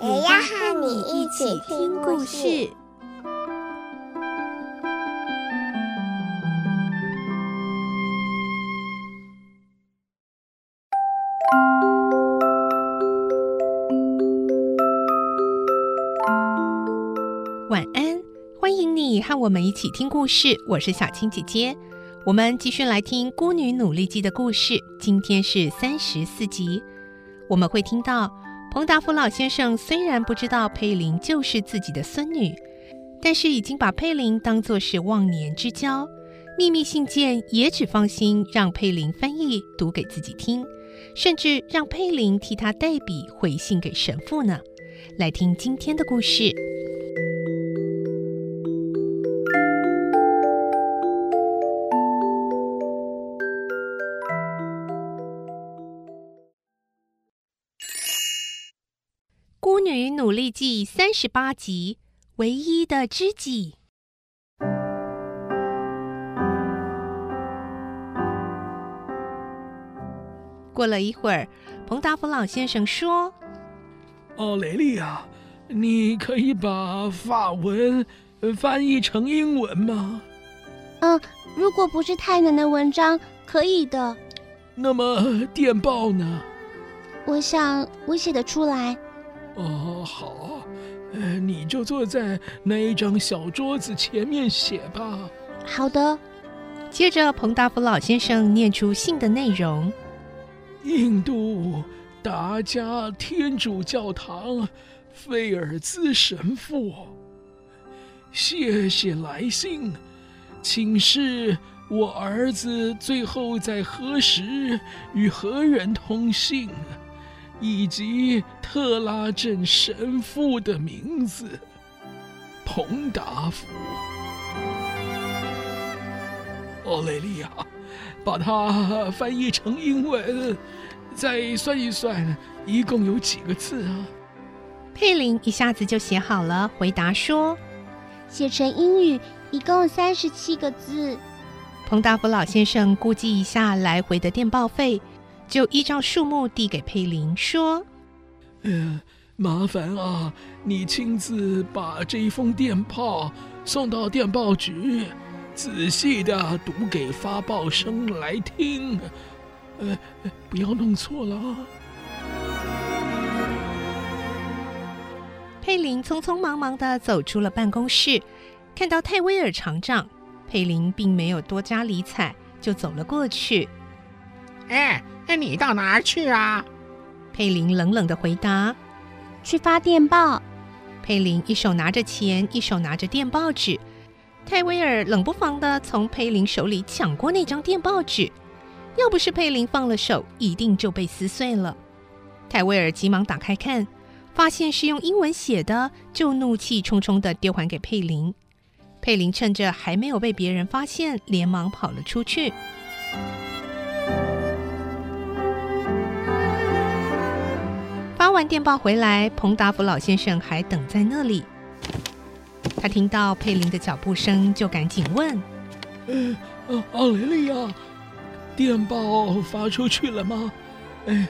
也要和你一起听故事。晚安，欢迎你和我们一起听故事。我是小青姐姐，我们继续来听《孤女努力记》的故事。今天是三十四集，我们会听到蒙达福老先生虽然不知道佩林就是自己的孙女，但是已经把佩林当作是忘年之交。秘密信件也只放心让佩林翻译读给自己听，甚至让佩林替他代笔回信给神父呢。来听今天的故事。《女努力记》三十八集，唯一的知己。过了一会儿，彭达福老先生说：“哦雷利啊，你可以把法文翻译成英文吗？”“嗯，如果不是太难的文章，可以的。”“那么电报呢？”“我想我写得出来。”哦，好，呃，你就坐在那一张小桌子前面写吧。好的。接着，彭大福老先生念出信的内容：印度达加天主教堂费尔兹神父，谢谢来信，请示我儿子最后在何时与何人通信。以及特拉镇神父的名字，彭达福。奥雷利亚，把它翻译成英文，再算一算，一共有几个字啊？佩林一下子就写好了，回答说：“写成英语一共三十七个字。”彭达福老先生估计一下来回的电报费。就依照数目递给佩林，说：“呃，麻烦啊，你亲自把这一封电报送到电报局，仔细的读给发报生来听，呃，不要弄错了啊。”佩林匆匆忙忙的走出了办公室，看到泰威尔厂长，佩林并没有多加理睬，就走了过去。哎。那你到哪儿去啊？佩林冷冷的回答：“去发电报。”佩林一手拿着钱，一手拿着电报纸。泰威尔冷不防的从佩林手里抢过那张电报纸，要不是佩林放了手，一定就被撕碎了。泰威尔急忙打开看，发现是用英文写的，就怒气冲冲的丢还给佩林。佩林趁着还没有被别人发现，连忙跑了出去。完电报回来，彭达福老先生还等在那里。他听到佩林的脚步声，就赶紧问：“呃，奥雷利亚，电报发出去了吗？哎，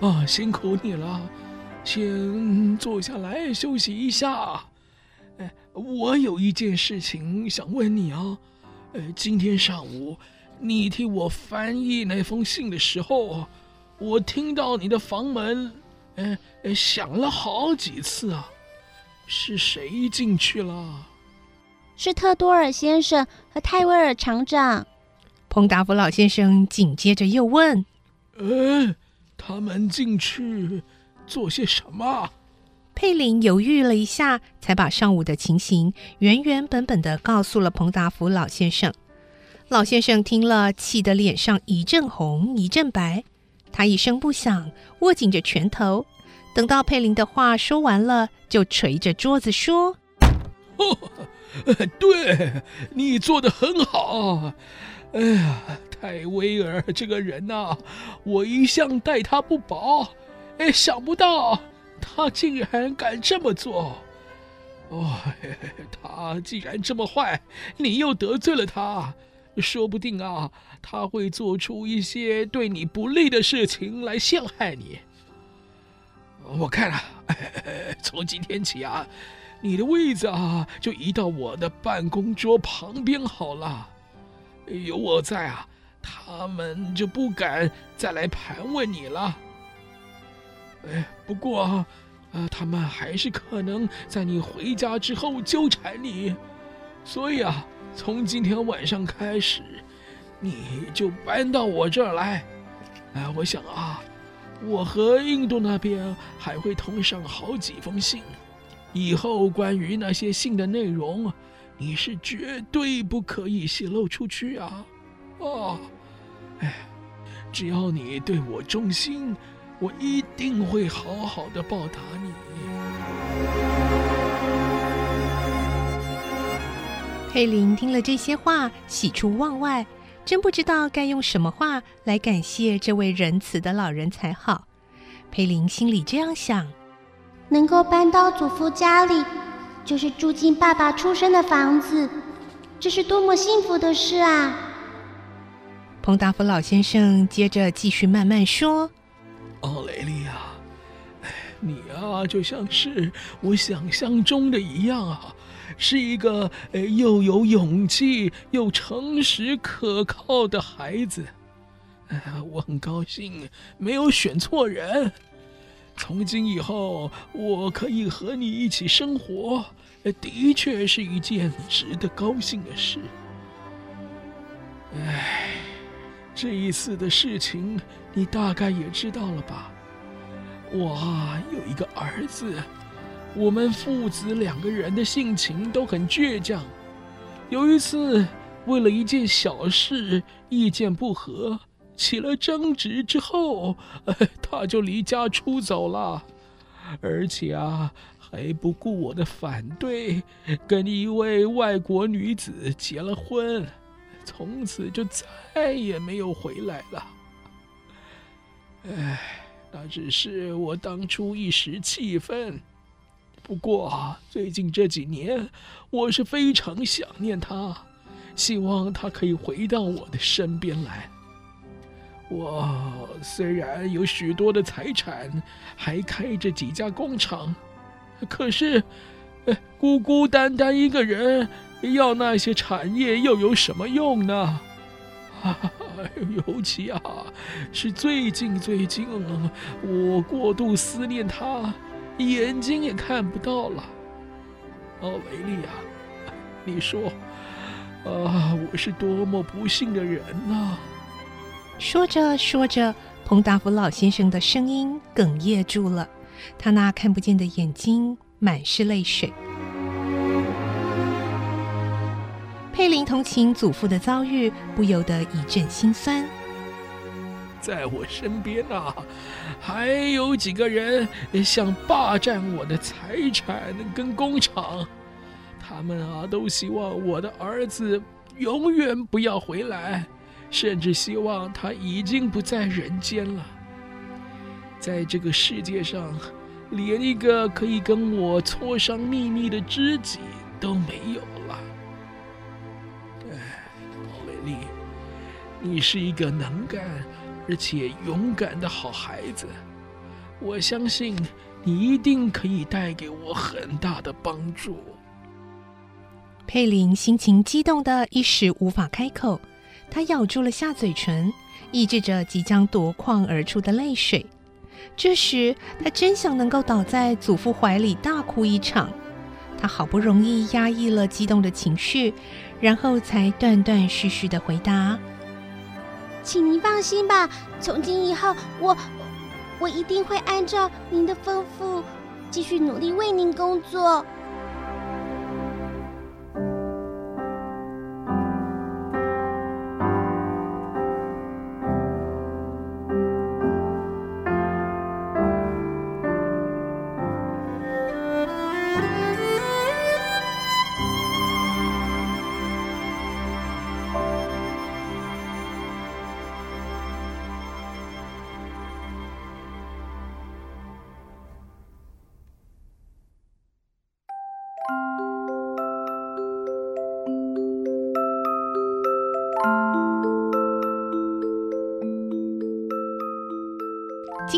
啊，辛苦你了，先坐下来休息一下。哎，我有一件事情想问你啊。呃，今天上午你替我翻译那封信的时候，我听到你的房门。”哎哎，响了好几次啊！是谁进去了？是特多尔先生和泰威尔厂长。彭达福老先生紧接着又问：“呃，他们进去做些什么？”佩林犹豫了一下，才把上午的情形原原本本的告诉了彭达福老先生。老先生听了，气得脸上一阵红一阵白。他一声不响，握紧着拳头，等到佩林的话说完了，就捶着桌子说：“哦，对，你做得很好。哎呀，泰威尔这个人呐、我一向待他不薄。哎，想不到他竟然敢这么做。哦，他既然这么坏，你又得罪了他，说不定啊，他会做出一些对你不利的事情来陷害你。”我看啊，从今天起啊，你的位子啊就移到我的办公桌旁边好了。有我在啊，他们就不敢再来盘问你了。哎，不过啊，他们还是可能在你回家之后纠缠你。所以啊，从今天晚上开始，你就搬到我这儿来。哎，我想啊。我和印度那边还会通上好几封信，以后关于那些信的内容，你是绝对不可以泄露出去啊！哦，哎，只要你对我忠心，我一定会好好的报答你。佩林听了这些话，喜出望外。真不知道该用什么话来感谢这位仁慈的老人才好。佩林心里这样想：能够搬到祖父家里，就是住进爸爸出生的房子，这是多么幸福的事啊！彭达福老先生接着继续慢慢说：“奥雷利亚，你啊，就像是我想象中的一样啊。”是一个又有勇气又诚实可靠的孩子，我很高兴没有选错人。从今以后，我可以和你一起生活，的确是一件值得高兴的事。哎，这一次的事情你大概也知道了吧？我，有一个儿子。我们父子两个人的性情都很倔强。有一次，为了一件小事意见不合，起了争执之后，他就离家出走了，而且啊，还不顾我的反对，跟一位外国女子结了婚，从此就再也没有回来了。唉，那只是我当初一时气愤。不过最近这几年，我是非常想念他，希望他可以回到我的身边来。我虽然有许多的财产，还开着几家工厂，可是，孤孤单单一个人，要那些产业又有什么用呢？尤其啊，是最近最近，我过度思念他。眼睛也看不到了，奥雷利亚，你说，啊，我是多么不幸的人呐！说着说着，彭达福老先生的声音哽咽住了，他那看不见的眼睛满是泪水。佩林同情祖父的遭遇，不由得一阵心酸。在我身边啊，还有几个人想霸占我的财产跟工厂，他们啊都希望我的儿子永远不要回来，甚至希望他已经不在人间了。在这个世界上，连一个可以跟我磋商秘密的知己都没有了。哎，奥雷利，你是一个能干。而且勇敢的好孩子，我相信你一定可以带给我很大的帮助。佩林心情激动的一时无法开口，他咬住了下嘴唇，抑制着即将夺眶而出的泪水。这时，他真想能够倒在祖父怀里大哭一场。他好不容易压抑了激动的情绪，然后才断断续续的回答。请您放心吧，从今以后，我我一定会按照您的吩咐，继续努力为您工作。